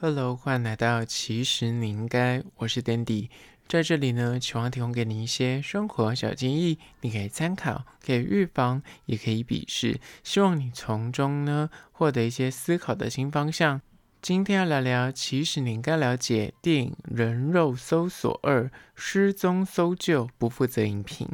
Hello，欢迎来到其实你应该，我是 Dandy，在这里呢，希望提供给你一些生活小建议，你可以参考，可以预防，也可以鄙视，希望你从中呢获得一些思考的新方向。今天要聊聊，其实你应该了解电影《人肉搜索二：失踪搜救》不负责影评。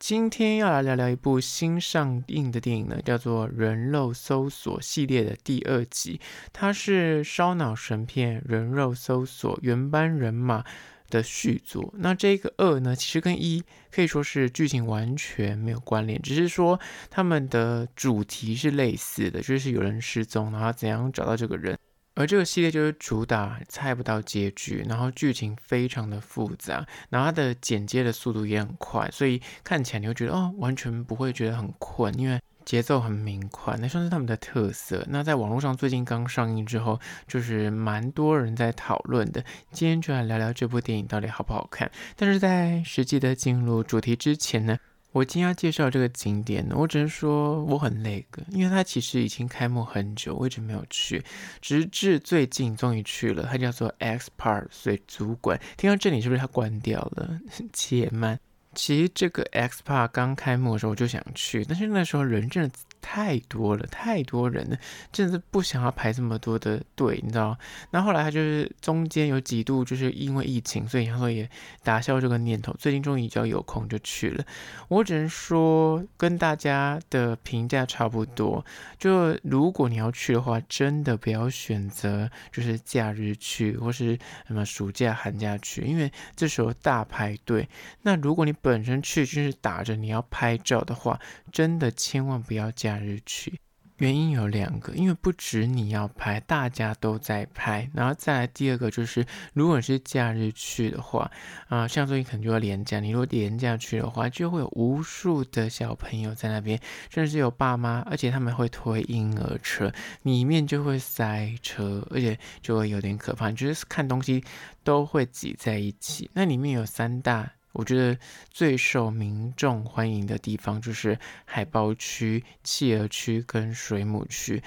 今天要来聊聊一部新上映的电影呢，叫做《人肉搜索》系列的第二集。它是烧脑神片《人肉搜索：原班人马》的续作。那这个二呢，其实跟一可以说是剧情完全没有关联，只是说他们的主题是类似的，就是有人失踪，然后怎样找到这个人。而这个系列就是主打猜不到结局，然后剧情非常的复杂，然后它的剪接的速度也很快，所以看起来你会觉得哦，完全不会觉得很困，因为节奏很明快，那算是他们的特色。那在网络上最近刚上映之后，就是蛮多人在讨论的。今天就来聊聊这部电影到底好不好看。但是在实际的进入主题之前呢，我今天要介绍这个景点呢，我只能说我很那个，因为它其实已经开幕很久，我一直没有去，直至最近终于去了。它叫做 X Park 水族馆。听到这里是不是它关掉了？且慢，其实这个 X Park 刚开幕的时候我就想去，但是那时候人真的。太多了，太多人了，真的是不想要排这么多的队，你知道？那后来他就是中间有几度就是因为疫情，所以然后也打消这个念头。最近终于只要有空就去了。我只能说跟大家的评价差不多。就如果你要去的话，真的不要选择就是假日去，或是什么暑假寒假去，因为这时候大排队。那如果你本身去就是打着你要拍照的话，真的千万不要假假日去，原因有两个，因为不止你要拍，大家都在拍。然后再来第二个就是，如果是假日去的话，啊、呃，像最近可能就要廉价。你如果廉价去的话，就会有无数的小朋友在那边，甚至有爸妈，而且他们会推婴儿车，里面就会塞车，而且就会有点可怕。就是看东西都会挤在一起。那里面有三大。我觉得最受民众欢迎的地方就是海豹区、企鹅区跟水母区。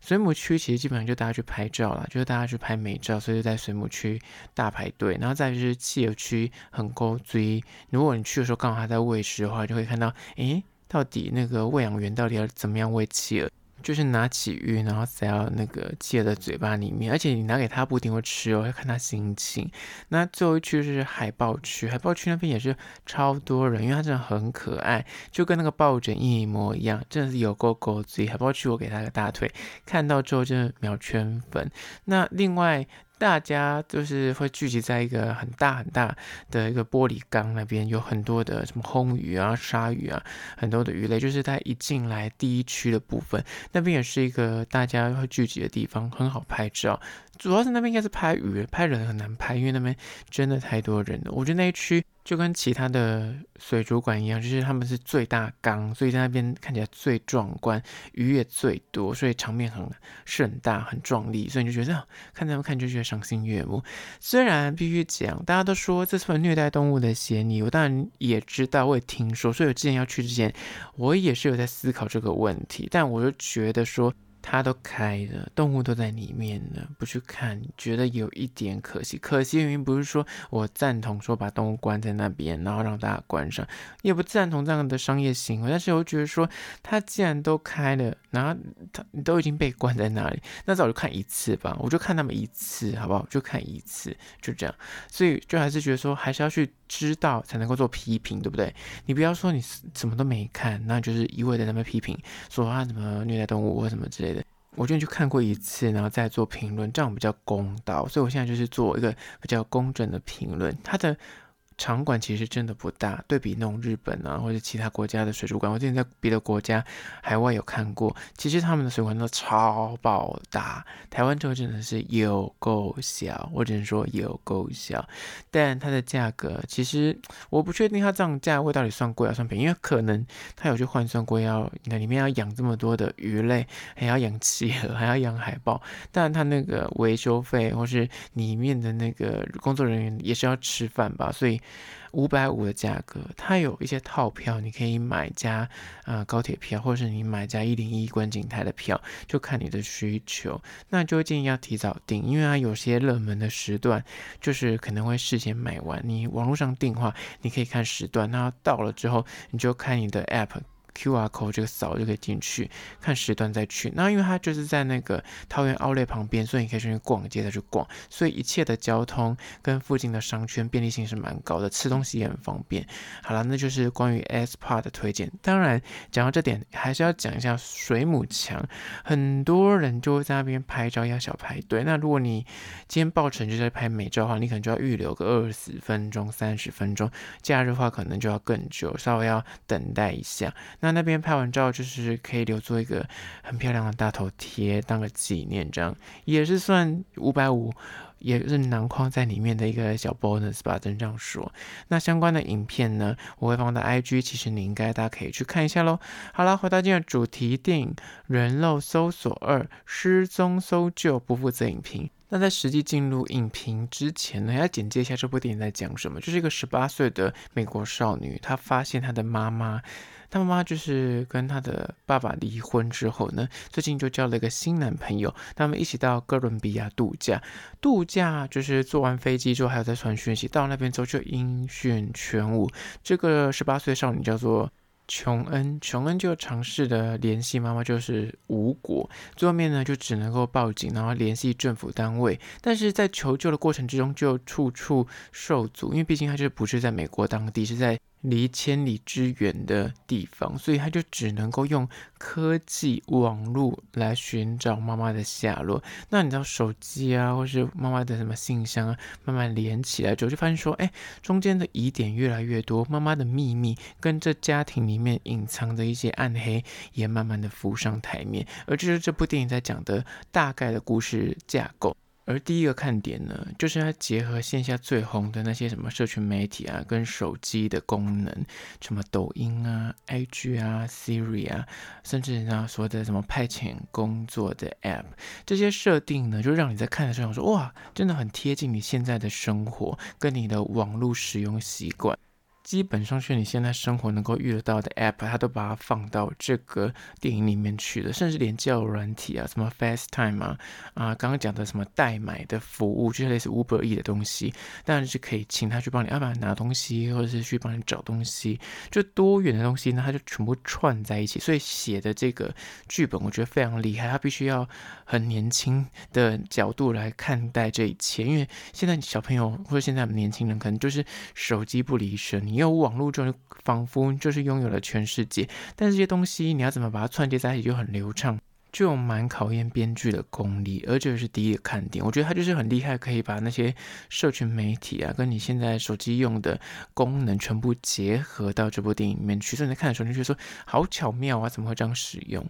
水母区其实基本上就大家去拍照啦，就是大家去拍美照，所以就在水母区大排队。然后再就是企鹅区很高追，如果你去的时候刚好它在喂食的话，就会看到，诶，到底那个喂养员到底要怎么样喂企鹅？就是拿起鱼，然后塞到那个蟹的嘴巴里面，而且你拿给他不一定会吃哦，要看他心情。那最后一区是海豹区，海豹区那边也是超多人，因为它真的很可爱，就跟那个抱枕一模一样，真的是有够够嘴。海豹区我给他个大腿，看到之后真的秒圈粉。那另外。大家就是会聚集在一个很大很大的一个玻璃缸那边，有很多的什么红鱼啊、鲨鱼啊，很多的鱼类。就是它一进来第一区的部分，那边也是一个大家会聚集的地方，很好拍照。主要是那边应该是拍鱼，拍人很难拍，因为那边真的太多人了。我觉得那一区就跟其他的水族馆一样，就是他们是最大缸，所以在那边看起来最壮观，鱼也最多，所以场面很盛大、很壮丽，所以你就觉得看他们看就觉得赏心悦目。虽然必须讲，大家都说这是虐待动物的嫌疑，我当然也知道，我也听说，所以我之前要去之前，我也是有在思考这个问题，但我就觉得说。它都开了，动物都在里面呢，不去看，觉得有一点可惜。可惜原因不是说我赞同说把动物关在那边，然后让大家观赏，也不赞同这样的商业行为。但是我觉得说，它既然都开了，然后它你都已经被关在那里，那早就看一次吧，我就看他们一次，好不好？就看一次，就这样。所以就还是觉得说，还是要去知道才能够做批评，对不对？你不要说你什么都没看，那就是一味的在那边批评，说他怎么虐待动物或什么之类的。我就去看过一次，然后再做评论，这样比较公道。所以我现在就是做一个比较公正的评论。它的。场馆其实真的不大，对比那种日本啊或者其他国家的水族馆，我之前在别的国家海外有看过，其实他们的水馆都超爆大。台湾这个真的是有够小，我只能说有够小。但它的价格其实我不确定它这样价位到底算贵还算便宜，因为可能它有去换算过要，你看里面要养这么多的鱼类，还要养企鹅，还要养海豹，但它那个维修费或是里面的那个工作人员也是要吃饭吧，所以。五百五的价格，它有一些套票，你可以买加啊高铁票，或者是你买加一零一观景台的票，就看你的需求。那就建议要提早订，因为它有些热门的时段，就是可能会事先买完。你网络上订的话，你可以看时段，那到了之后，你就看你的 app。QR code 这个扫就可以进去看时段再去。那因为它就是在那个桃园奥莱旁边，所以你可以去逛街再去逛。所以一切的交通跟附近的商圈便利性是蛮高的，吃东西也很方便。好了，那就是关于 SPA 的推荐。当然讲到这点，还是要讲一下水母墙。很多人就会在那边拍照要小排队。那如果你今天报成就在拍美照的话，你可能就要预留个二十分钟、三十分钟。假日的话可能就要更久，稍微要等待一下。那那边拍完照，就是可以留作一个很漂亮的大头贴，当个纪念，这样也是算五百五，也是囊括在里面的一个小 bonus 吧，只能这样说。那相关的影片呢，我会放到 IG，其实你应该大家可以去看一下喽。好了，回到今天的主题，电影《人肉搜索二：失踪搜救》不负责影评。那在实际进入影评之前呢，要简介一下这部电影在讲什么。就是一个十八岁的美国少女，她发现她的妈妈，她妈妈就是跟她的爸爸离婚之后呢，最近就交了一个新男朋友，他们一起到哥伦比亚度假。度假就是坐完飞机之后，还有在传讯息，到那边之后就音讯全无。这个十八岁少女叫做。琼恩，琼恩就尝试的联系妈妈，就是无果。最后面呢，就只能够报警，然后联系政府单位。但是在求救的过程之中，就处处受阻，因为毕竟他就不是在美国当地，是在。离千里之远的地方，所以他就只能够用科技网络来寻找妈妈的下落。那你知道手机啊，或是妈妈的什么信箱啊，慢慢连起来之后，就发现说，哎，中间的疑点越来越多，妈妈的秘密跟这家庭里面隐藏的一些暗黑也慢慢的浮上台面。而这是这部电影在讲的大概的故事架构。而第一个看点呢，就是它结合线下最红的那些什么社群媒体啊，跟手机的功能，什么抖音啊、IG 啊、Siri 啊，甚至呢说的什么派遣工作的 App，这些设定呢，就让你在看的时候说，哇，真的很贴近你现在的生活，跟你的网络使用习惯。基本上是你现在生活能够遇得到的 App，它都把它放到这个电影里面去了，甚至连交友软体啊，什么 FaceTime 啊，啊，刚刚讲的什么代买的服务，就是类似 Uber E 的东西，当然是可以请他去帮你，要不然拿东西，或者是去帮你找东西，就多元的东西呢，它就全部串在一起。所以写的这个剧本，我觉得非常厉害，他必须要很年轻的角度来看待这一切，因为现在小朋友或者现在年轻人可能就是手机不离身。你有网络就仿佛就是拥有了全世界，但这些东西你要怎么把它串接在一起就很流畅，就蛮考验编剧的功力。而这是第一个看点，我觉得他就是很厉害，可以把那些社群媒体啊，跟你现在手机用的功能全部结合到这部电影里面去。所以你在看的时候，你就觉得说好巧妙啊，怎么会这样使用？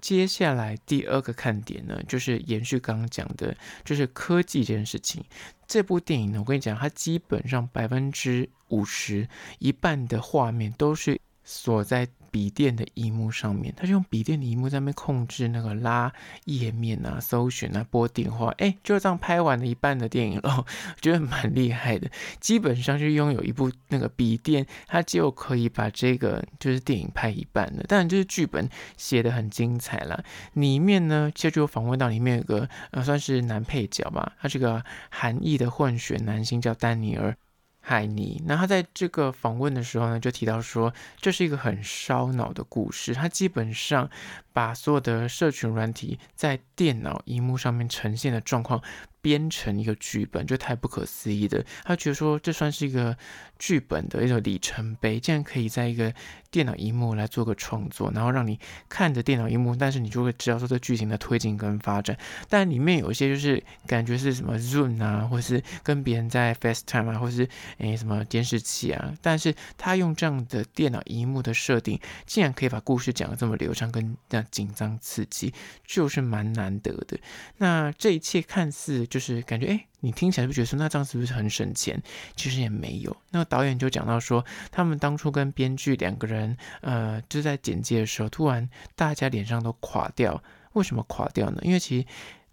接下来第二个看点呢，就是延续刚刚讲的，就是科技这件事情。这部电影呢，我跟你讲，它基本上百分之五十一半的画面都是锁在。笔电的荧幕上面，他就用笔电的荧幕在那边控制那个拉页面啊、搜寻啊、拨电话，哎，就这样拍完了一半的电影了，觉得蛮厉害的。基本上就拥有一部那个笔电，它就可以把这个就是电影拍一半了。当然，就是剧本写得很精彩了。里面呢，其实就访问到里面有个呃，算是男配角吧，他是个韩裔的混血男星叫丹尼尔。海尼，那他在这个访问的时候呢，就提到说，这是一个很烧脑的故事。他基本上把所有的社群软体在电脑荧幕上面呈现的状况。编成一个剧本，就太不可思议的。他觉得说，这算是一个剧本的一个里程碑，竟然可以在一个电脑荧幕来做个创作，然后让你看着电脑荧幕，但是你就会知道说这剧情的推进跟发展。但里面有一些就是感觉是什么 Zoom 啊，或是跟别人在 FaceTime 啊，或是诶什么监视器啊，但是他用这样的电脑荧幕的设定，竟然可以把故事讲得这么流畅，跟这样紧张刺激，就是蛮难得的。那这一切看似。就是感觉，哎，你听起来就觉得说，那这样是不是很省钱？其实也没有。那导演就讲到说，他们当初跟编剧两个人，呃，就在剪接的时候，突然大家脸上都垮掉。为什么垮掉呢？因为其实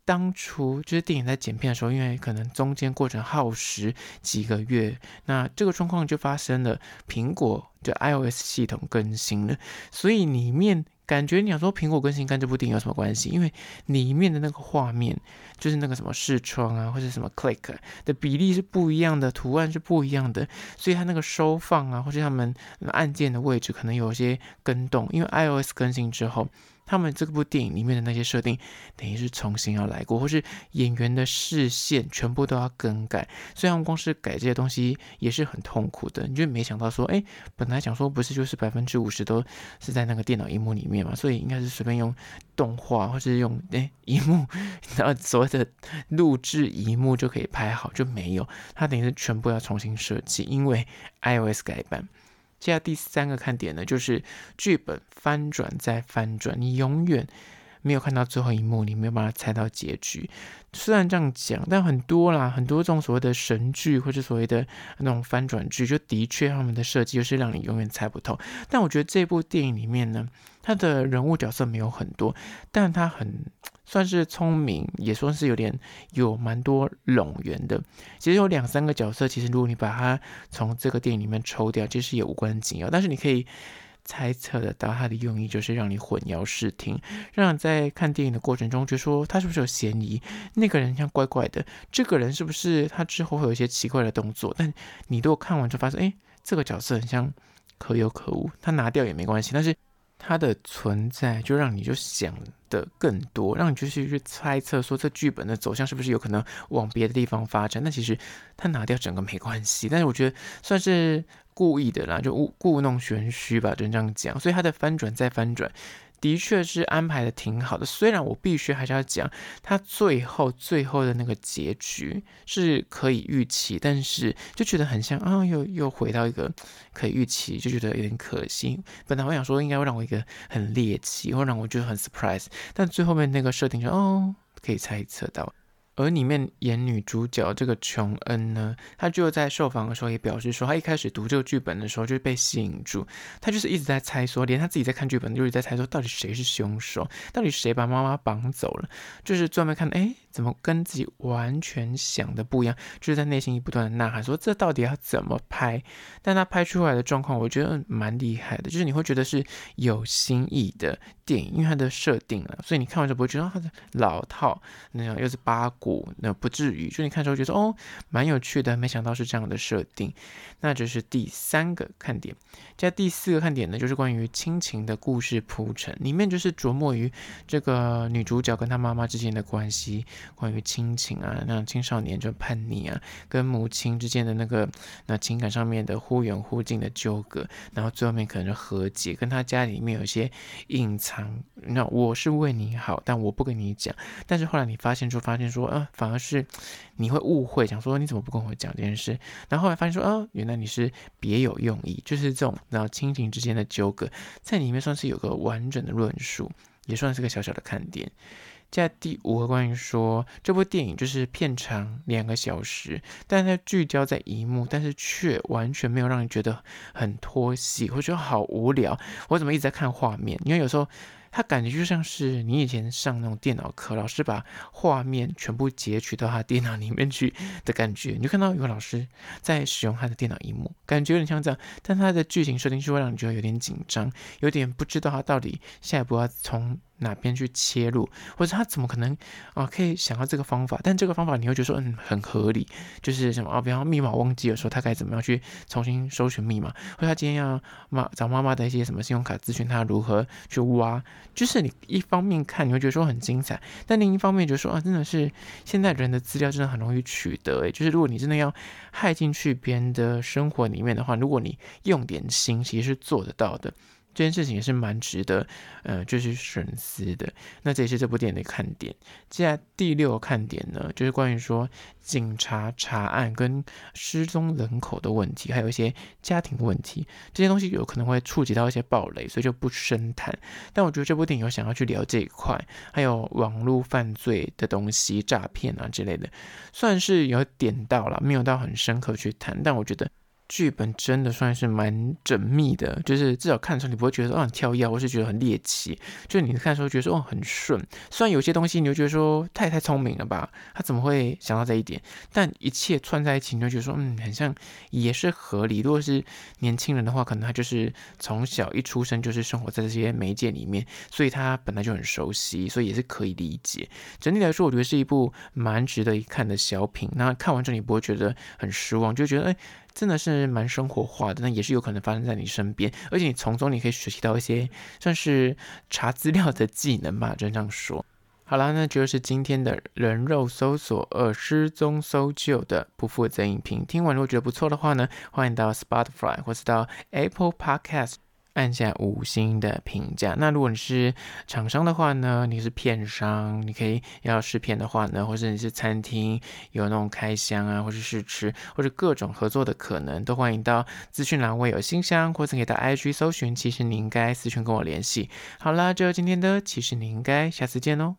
当初就是电影在剪片的时候，因为可能中间过程耗时几个月，那这个状况就发生了，苹果的 iOS 系统更新了，所以里面。感觉你要说苹果更新跟这部电影有什么关系？因为里面的那个画面，就是那个什么视窗啊，或者什么 click 的比例是不一样的，图案是不一样的，所以它那个收放啊，或者他们按键的位置可能有些更动，因为 iOS 更新之后。他们这部电影里面的那些设定，等于是重新要来过，或是演员的视线全部都要更改。虽然光是改这些东西也是很痛苦的。你就没想到说，哎，本来想说不是就是百分之五十都是在那个电脑荧幕里面嘛，所以应该是随便用动画或是用哎荧幕，然后所谓的录制荧幕就可以拍好，就没有。它等于是全部要重新设计，因为 iOS 改版。接下来第三个看点呢，就是剧本翻转再翻转，你永远没有看到最后一幕，你没有办法猜到结局。虽然这样讲，但很多啦，很多这种所谓的神剧或者所谓的那种翻转剧，就的确他们的设计就是让你永远猜不透。但我觉得这部电影里面呢，他的人物角色没有很多，但他很。算是聪明，也算是有点有蛮多冗员的。其实有两三个角色，其实如果你把它从这个电影里面抽掉，其实也无关紧要。但是你可以猜测得到，他的用意就是让你混淆视听，让你在看电影的过程中觉得说他是不是有嫌疑，那个人像怪怪的，这个人是不是他之后会有一些奇怪的动作？但你如果看完就发现，哎，这个角色很像可有可无，他拿掉也没关系。但是它的存在就让你就想的更多，让你就是去猜测说这剧本的走向是不是有可能往别的地方发展。那其实它拿掉整个没关系，但是我觉得算是故意的啦，就故弄玄虚吧，就这样讲。所以它的翻转再翻转。的确是安排的挺好的，虽然我必须还是要讲，它最后最后的那个结局是可以预期，但是就觉得很像啊，又又回到一个可以预期，就觉得有点可惜。本来我想说应该会让我一个很猎奇，会让我觉得很 surprise，但最后面那个设定就哦，可以猜测到。而里面演女主角这个琼恩呢，她就在受访的时候也表示说，她一开始读这个剧本的时候就被吸引住，她就是一直在猜说，连她自己在看剧本就一直在猜说，到底谁是凶手，到底谁把妈妈绑走了，就是专门看，哎。怎么跟自己完全想的不一样？就是在内心不断的呐喊，说这到底要怎么拍？但他拍出来的状况，我觉得蛮厉害的。就是你会觉得是有新意的电影，因为它的设定了，所以你看完就不会觉得它的老套，那样又是八股，那不至于。就你看之后觉得哦，蛮有趣的，没想到是这样的设定。那这是第三个看点。接下来第四个看点呢，就是关于亲情的故事铺陈，里面就是琢磨于这个女主角跟她妈妈之间的关系。关于亲情啊，那青少年就叛逆啊，跟母亲之间的那个那情感上面的忽远忽近的纠葛，然后最后面可能就和解，跟他家里面有一些隐藏，那我是为你好，但我不跟你讲，但是后来你发现就发现说，啊，反而是你会误会，想说你怎么不跟我讲这件事，然后后来发现说，啊，原来你是别有用意，就是这种然后亲情之间的纠葛，在里面算是有个完整的论述，也算是个小小的看点。在第五个关于说这部电影就是片长两个小时，但它聚焦在一幕，但是却完全没有让你觉得很拖戏，或者好无聊。我怎么一直在看画面？因为有时候。它感觉就像是你以前上那种电脑课，老师把画面全部截取到他电脑里面去的感觉。你就看到有个老师在使用他的电脑萤幕，感觉有点像这样。但他的剧情设定是会让你觉得有点紧张，有点不知道他到底下一步要从哪边去切入，或者他怎么可能啊可以想到这个方法？但这个方法你会觉得说嗯很合理，就是什么啊，比方密码忘记的时候，他该怎么样去重新搜寻密码？或者他今天要妈找妈妈的一些什么信用卡咨询，他如何去挖？就是你一方面看你会觉得说很精彩，但另一方面就说啊，真的是现在人的资料真的很容易取得诶，就是如果你真的要害进去别人的生活里面的话，如果你用点心，其实是做得到的。这件事情也是蛮值得，呃，就是深思的。那这也是这部电影的看点。接下来第六个看点呢，就是关于说警察查案跟失踪人口的问题，还有一些家庭问题，这些东西有可能会触及到一些暴雷，所以就不深谈。但我觉得这部电影有想要去聊这一块，还有网络犯罪的东西、诈骗啊之类的，算是有点到了，没有到很深刻去谈。但我觉得。剧本真的算是蛮缜密的，就是至少看的时候你不会觉得哦很跳跃，或是觉得很猎奇，就你看的时候觉得说哦很顺。虽然有些东西你就觉得说太太聪明了吧，他怎么会想到这一点？但一切串在一起，你就觉得说嗯很像也是合理。如果是年轻人的话，可能他就是从小一出生就是生活在这些媒介里面，所以他本来就很熟悉，所以也是可以理解。整体来说，我觉得是一部蛮值得一看的小品。那看完之后你不会觉得很失望，就觉得哎。真的是蛮生活化的，那也是有可能发生在你身边，而且你从中你可以学习到一些算是查资料的技能吧，就这样说。好啦，那就是今天的人肉搜索二失踪搜救的不负责影评。听完如果觉得不错的话呢，欢迎到 Spotify 或是到 Apple Podcast。按下五星的评价。那如果你是厂商的话呢，你是片商，你可以要试片的话呢，或者你是餐厅有那种开箱啊，或者试吃，或者各种合作的可能，都欢迎到资讯栏位有信箱，或者可以到 IG 搜寻。其实你应该私讯跟我联系。好啦，就今天的，其实你应该下次见哦。